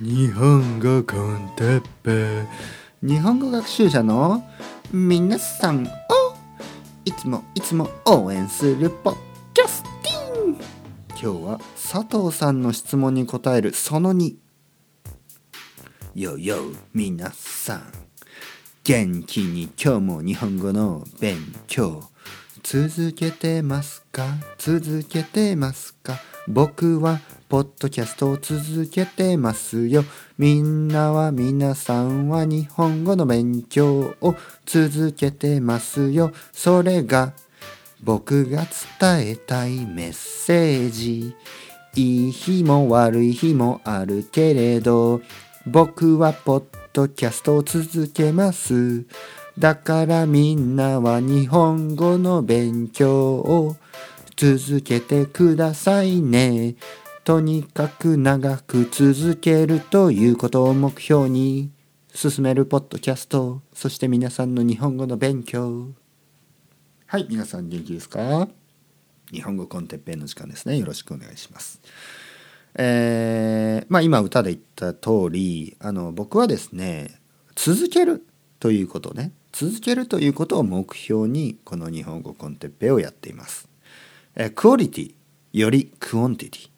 日本語コンテッペ。日本語学習者の皆さんをいつもいつも応援するポッキャスティン。今日は佐藤さんの質問に答えるその2よよ皆さん元気に今日も日本語の勉強。続けてますか？続けてますか？僕はポッドキャストを続けてますよ。みんなは皆さんは日本語の勉強を続けてますよ。それが僕が伝えたいメッセージ。いい日も悪い日もあるけれど僕はポッドキャストを続けます。だからみんなは日本語の勉強を続けてくださいね。とにかく長く続けるということを目標に進めるポッドキャスト、そして皆さんの日本語の勉強。はい、皆さん元気ですか？日本語コンテッペイの時間ですね。よろしくお願いします。えー、まあ今歌で言った通り、あの僕はですね、続けるということね、続けるということを目標にこの日本語コンテッペイをやっています。え quality より quantity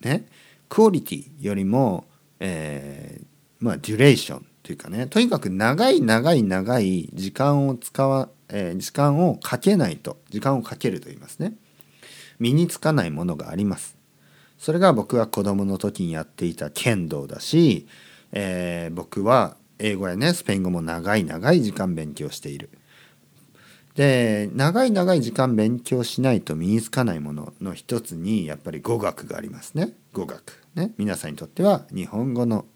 ね quality よりも、えー、まあ duration というかねとにかく長い長い長い時間を使わ、えー、時間をかけないと時間をかけると言いますね。身につかないものがあります。それが僕は子供の時にやっていた剣道だし、えー、僕は英語やねスペイン語も長い長い時間勉強している。で長い長い時間勉強しないと身につかないものの一つにやっぱり語学がありますね。語学。ね。皆さんにとっては日本語の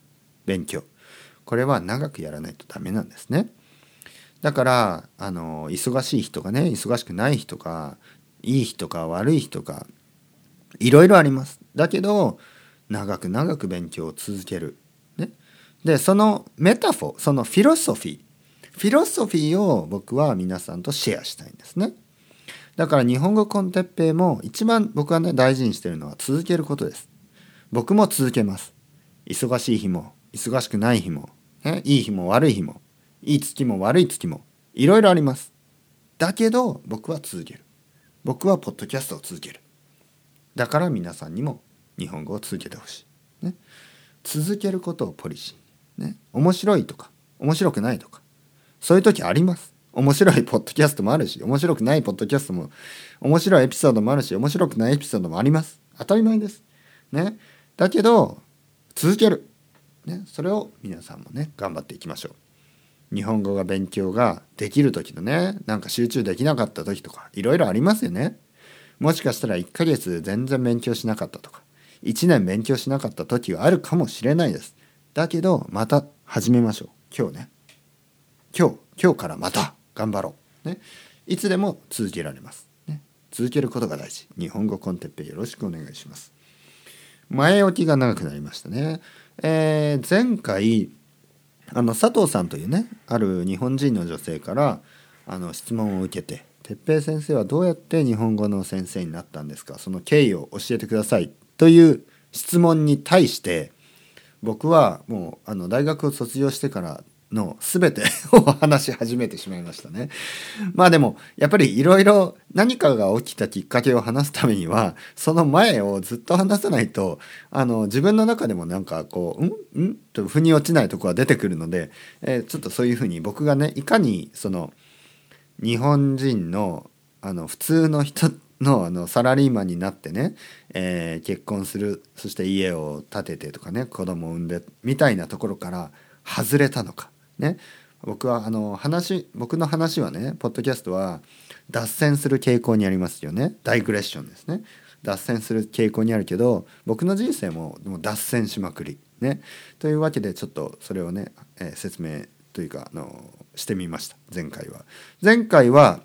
勉強。これは長くやらないとダメなんですね。だからあの忙しい人がね忙しくない人かいい人か悪い人かいろいろあります。だけど長く長く勉強を続ける、ね、でそのメタフォーそのフィロソフィーフィロソフィーを僕は皆さんとシェアしたいんですね。だから日本語コンテッペイも一番僕はね大事にしてるのは続けることです。僕も続けます。忙しい日も忙しくない日も、ね、いい日も悪い日もいい月も悪い月もいろいろあります。だけど僕は続ける。僕はポッドキャストを続ける。だから皆さんにも日本語を続けてほしい。ね、続けることをポリシー。ね、面白いとか面白くないとかそういう時あります。面白いポッドキャストもあるし、面白くないポッドキャストも、面白いエピソードもあるし、面白くないエピソードもあります。当たり前です。ね。だけど、続ける。ね。それを皆さんもね、頑張っていきましょう。日本語が勉強ができる時のね、なんか集中できなかった時とか、いろいろありますよね。もしかしたら1ヶ月全然勉強しなかったとか、1年勉強しなかった時はあるかもしれないです。だけど、また始めましょう。今日ね。今日今日からまた頑張ろう、ね、いつでも続けられます、ね、続けることが大事。日本語コンテッペよろしくお願いします。前置きが長くなりましたね、えー、前回あの佐藤さんというねある日本人の女性からあの質問を受けて「哲平先生はどうやって日本語の先生になったんですか？その経緯を教えてください」という質問に対して僕はもうあの大学を卒業してからの全てを 話し始めてしまいましたね。まあでもやっぱりいろいろ何かが起きたきっかけを話すためにはその前をずっと話さないとあの自分の中でもなんかこう「ん？ん?」と腑に落ちないとこは出てくるので、えー、ちょっとそういうふうに僕がねいかにその日本人のあの普通の人のあのサラリーマンになってね、えー、結婚するそして家を建ててとかね子供を産んでみたいなところから外れたのかね。僕はあの話僕の話はねポッドキャストは脱線する傾向にありますよね。ダイグレッションですね。脱線する傾向にあるけど僕の人生ももう脱線しまくり。ね。というわけでちょっとそれをね、えー、説明というかあのしてみました。前回は。前回は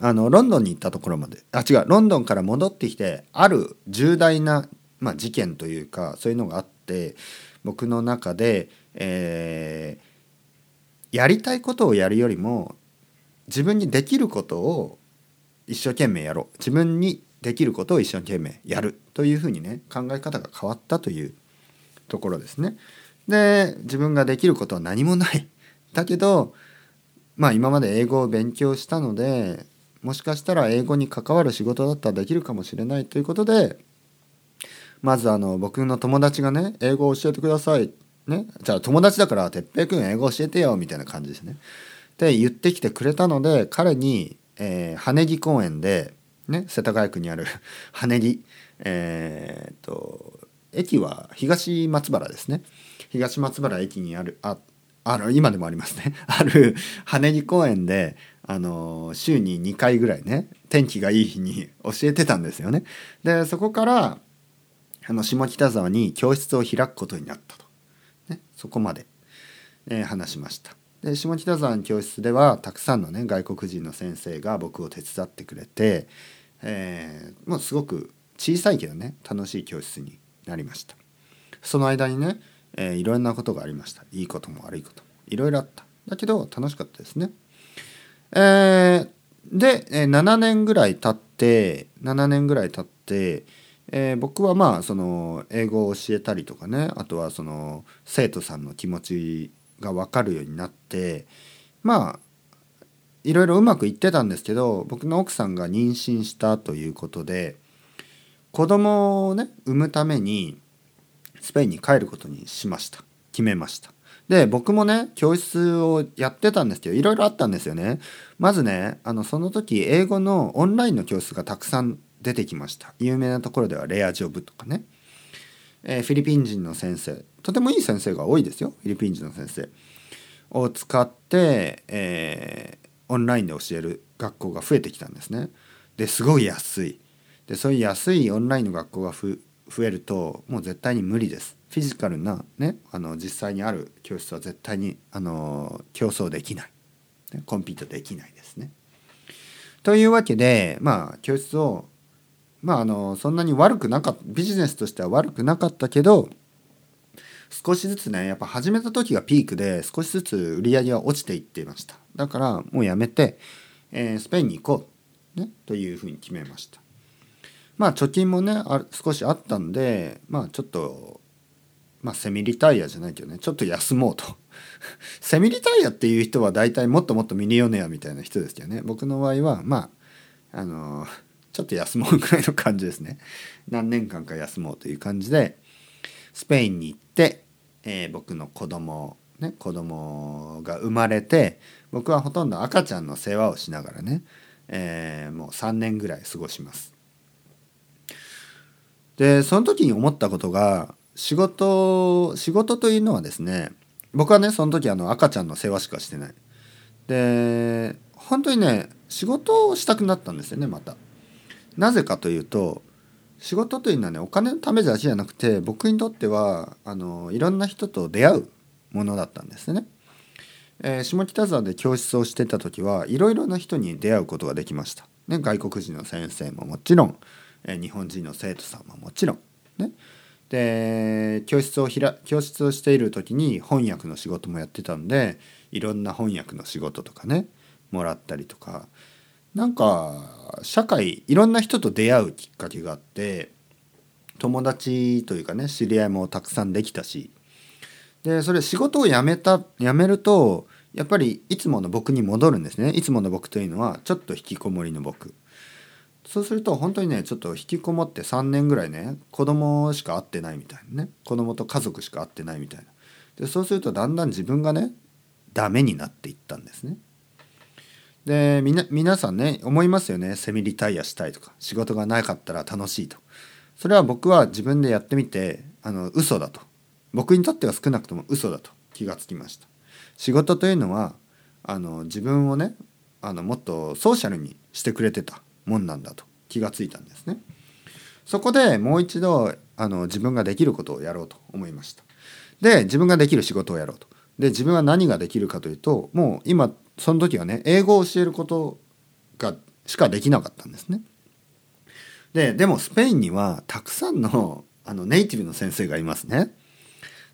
あのロンドンに行ったところまで。あ違う。ロンドンから戻ってきてある重大な、まあ、事件というかそういうのがあって僕の中で、えーやりたいことをやるよりも自分にできることを一生懸命やろう自分にできることを一生懸命やるというふうにね考え方が変わったというところですね。で自分ができることは何もない。だけどまあ今まで英語を勉強したのでもしかしたら英語に関わる仕事だったらできるかもしれないということでまずあの僕の友達がね英語を教えてくださいねじゃあ友達だから哲平君英語教えてよみたいな感じですね。で言ってきてくれたので彼に、えー、羽木公園で、ね、世田谷区にある 羽根木えー、っと駅は東松原ですね東松原駅にあるああの今でもありますね ある羽木公園であの週に2回ぐらいね天気がいい日に教えてたんですよね。でそこからあの下北沢に教室を開くことになったと、そこまで、えー、話しました。で下北沢の教室ではたくさんのね外国人の先生が僕を手伝ってくれて、えー、もうすごく小さいけどね楽しい教室になりました。その間にね、えー、いろんなことがありました。いいことも悪いことも。いろいろあった。だけど楽しかったですね。えー、で、7年ぐらい経って7年ぐらい経って、えー、僕はまあその英語を教えたりとかねあとはその生徒さんの気持ちが分かるようになってまあいろいろうまくいってたんですけど僕の奥さんが妊娠したということで子供をね産むためにスペインに帰ることにしました。決めました。で僕もね教室をやってたんですけどいろいろあったんですよね。まずねあのその時英語のオンラインの教室がたくさん出てきました有名なところではレアジョブとかねえー、フィリピン人の先生とてもいい先生が多いですよフィリピン人の先生を使って、えー、オンラインで教える学校が増えてきたんですね。ですごい安いでそういう安いオンラインの学校が増えるともう絶対に無理です。フィジカルな、ね、あの実際にある教室は絶対にあの競争できない、コンピートできないですね。というわけでまあ教室をまああのそんなに悪くなかったビジネスとしては悪くなかったけど少しずつねやっぱ始めた時がピークで少しずつ売り上げは落ちていっていました。だからもうやめて、えー、スペインに行こう、ね、というふうに決めました。まあ貯金もねあ少しあったんでまあちょっとまあセミリタイヤじゃないけどねちょっと休もうと。セミリタイヤっていう人は大体もっともっとミリオネアみたいな人ですけどね。僕の場合はまああのーちょっと休もうぐらいの感じですね。何年間か休もうという感じでスペインに行って、えー、僕の子供ね子供が生まれて僕はほとんど赤ちゃんの世話をしながらね、えー、もう3年ぐらい過ごします。でその時に思ったことが仕事仕事というのはですね僕はねその時あの赤ちゃんの世話しかしてない。で本当にね仕事をしたくなったんですよねまた。なぜかというと仕事というのはねお金のためだけじゃなくて僕にとってはあのいろんな人と出会うものだったんですね。えー、下北沢で教室をしてた時はいろいろな人に出会うことができました。ね、外国人の先生ももちろん、えー、日本人の生徒さんももちろん。ね、で教室を開教室をしている時に翻訳の仕事もやってたんでいろんな翻訳の仕事とかねもらったりとかなんか社会いろんな人と出会うきっかけがあって友達というかね知り合いもたくさんできたしでそれ仕事を辞めた辞めるとやっぱりいつもの僕に戻るんですね。いつもの僕というのはちょっと引きこもりの僕。そうすると本当にねちょっと引きこもって3年ぐらいね子供しか会ってないみたいなね。子供と家族しか会ってないみたいな。でそうするとだんだん自分がねダメになっていったんですね。でみな皆さんね思いますよね。セミリタイアしたいとか。仕事がなかったら楽しいと。それは僕は自分でやってみてあの嘘だと。僕にとっては少なくとも嘘だと。気がつきました。仕事というのはあの自分をねあのもっとソーシャルにしてくれてたもんなんだと。気がついたんですね。そこでもう一度あの自分ができることをやろうと。思いました。で自分ができる仕事をやろうと。で自分は何ができるかというともう今その時はね英語を教えることがしかできなかったんですね。ででもスペインにはたくさんのあのネイティブの先生がいますね。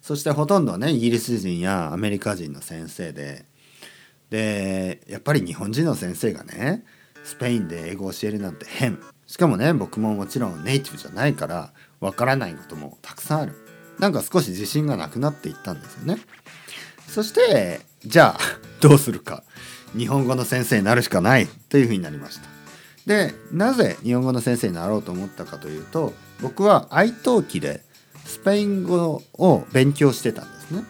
そしてほとんどはねイギリス人やアメリカ人の先生ででやっぱり日本人の先生がねスペインで英語を教えるなんて変しかもね僕ももちろんネイティブじゃないからわからないこともたくさんある。なんか少し自信がなくなっていったんですよねそしてじゃあ どうするか。日本語の先生になるしかない。というふうになりました。でなぜ日本語の先生になろうと思ったかというと僕は愛登記でスペイン語を勉強してたんですね。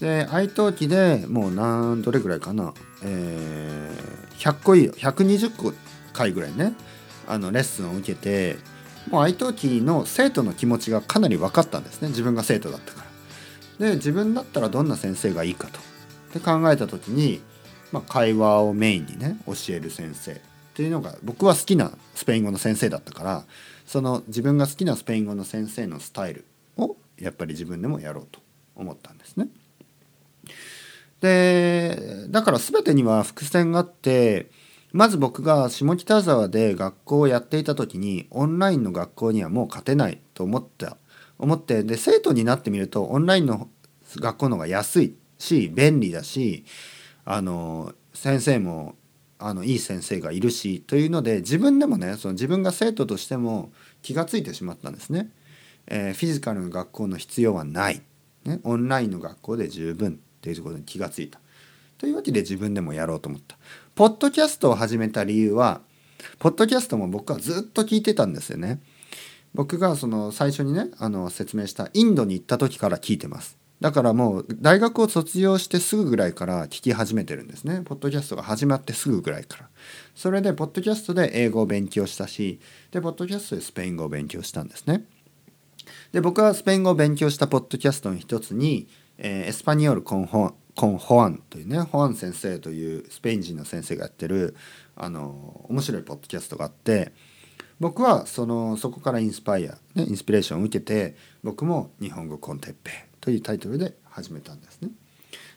で愛登記でもう何どれぐらいかな、えー、100個以上120個回ぐらいねあのレッスンを受けてもう愛登記の生徒の気持ちがかなり分かったんですね。自分が生徒だったから。で自分だったらどんな先生がいいかと。で考えた時に、まあ、会話をメインにね教える先生っていうのが僕は好きなスペイン語の先生だったからその自分が好きなスペイン語の先生のスタイルをやっぱり自分でもやろうと思ったんですね。でだから全てには伏線があってまず僕が下北沢で学校をやっていた時にオンラインの学校にはもう勝てないと思った思ってで生徒になってみるとオンラインの学校の方が安いし便利だしあの先生もあのいい先生がいるしというので自分でもねその自分が生徒としても気が付いてしまったんですね。えー、フィジカルの学校の必要はない、ね、オンラインの学校で十分っていうことに気が付いた。というわけで自分でもやろうと思った。ポッドキャストを始めた理由はポッドキャストも僕はずっと聞いてたんですよね。僕がその最初にねあの説明したインドに行った時から聞いてます。だからもう大学を卒業してすぐぐらいから聞き始めてるんですね。ポッドキャストが始まってすぐぐらいから。それでポッドキャストで英語を勉強したし、で、ポッドキャストでスペイン語を勉強したんですね。で、僕はスペイン語を勉強したポッドキャストの一つに、えー、エスパニオルコンホコンホアンというね、ホアン先生というスペイン人の先生がやってる、あの、面白いポッドキャストがあって、僕はそのそこからインスパイア、ね、インスピレーションを受けて僕も日本語コンテッペイというタイトルで始めたんですね。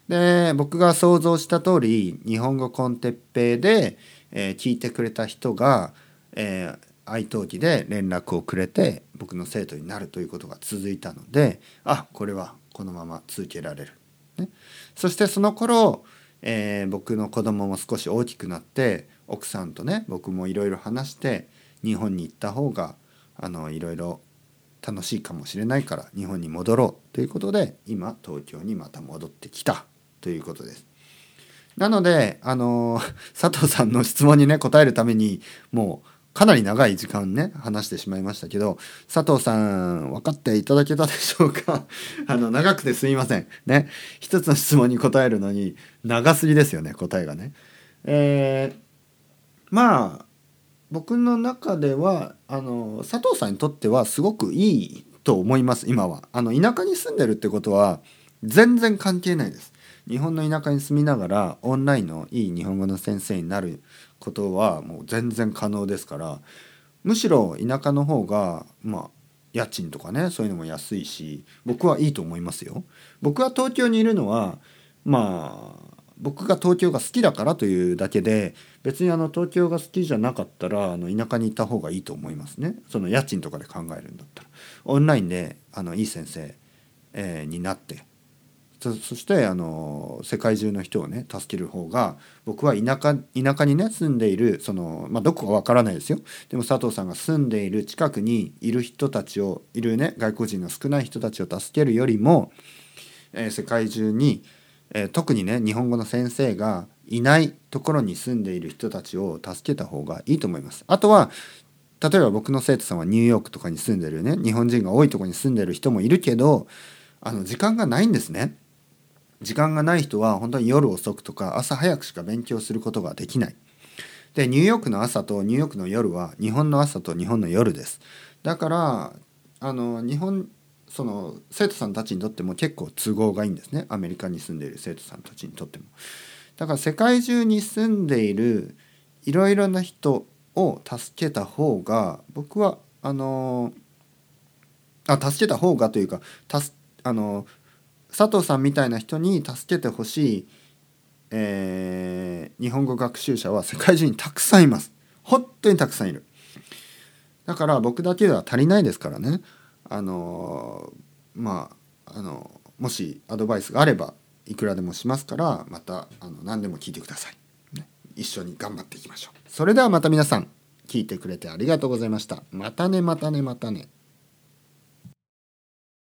で僕が想像した通り日本語コンテッペイで、えー、聞いてくれた人が、えー、愛登記で連絡をくれて僕の生徒になるということが続いたのであこれはこのまま続けられる。ね、そしてその頃、えー、僕の子供も少し大きくなって奥さんとね僕もいろいろ話して日本に行った方があのいろいろ楽しいかもしれないから日本に戻ろうということで今東京にまた戻ってきたということです。なのであの 佐藤さんの質問にね答えるためにもうかなり長い時間ね話してしまいましたけど佐藤さん分かっていただけたでしょうか？あの長くてすいませんね一つの質問に答えるのに長すぎですよね答えがね。えー、まあ僕の中ではあの佐藤さんにとってはすごくいいと思います今は。あの田舎に住んでるってことは全然関係ないです。日本の田舎に住みながらオンラインのいい日本語の先生になることはもう全然可能ですからむしろ田舎の方がまあ家賃とかねそういうのも安いし僕はいいと思いますよ。僕は東京にいるのはまあ僕が東京が好きだからというだけで別にあの東京が好きじゃなかったらあの田舎に行った方がいいと思いますね。その家賃とかで考えるんだったら。オンラインであのいい先生、えー、になって。そしてあの世界中の人をね助ける方が僕は田舎田舎にね住んでいるその、まあ、どこかわからないですよ。でも佐藤さんが住んでいる近くにいる人たちをいるね外国人の少ない人たちを助けるよりも、えー、世界中にえー、特にね日本語の先生がいないところに住んでいる人たちを助けた方がいいと思います。あとは例えば僕の生徒さんはニューヨークとかに住んでるね日本人が多いとこに住んでる人もいるけどあの時間がないんですね。時間がない人は本当に夜遅くとか朝早くしか勉強することができない。でニューヨークの朝とニューヨークの夜は日本の朝と日本の夜です。だからあの日本その生徒さんたちにとっても結構都合がいいんですねアメリカに住んでいる生徒さんたちにとっても。だから世界中に住んでいるいろいろな人を助けた方が僕はあのあ助けた方がというかあの佐藤さんみたいな人に助けてほしい、えー、日本語学習者は世界中にたくさんいます。本当にたくさんいる。だから僕だけでは足りないですからね。あのまああのもしアドバイスがあればいくらでもしますからまたあの何でも聞いてください、ね、一緒に頑張っていきましょう。それではまた皆さん聞いてくれてありがとうございました。またねまたねまたね。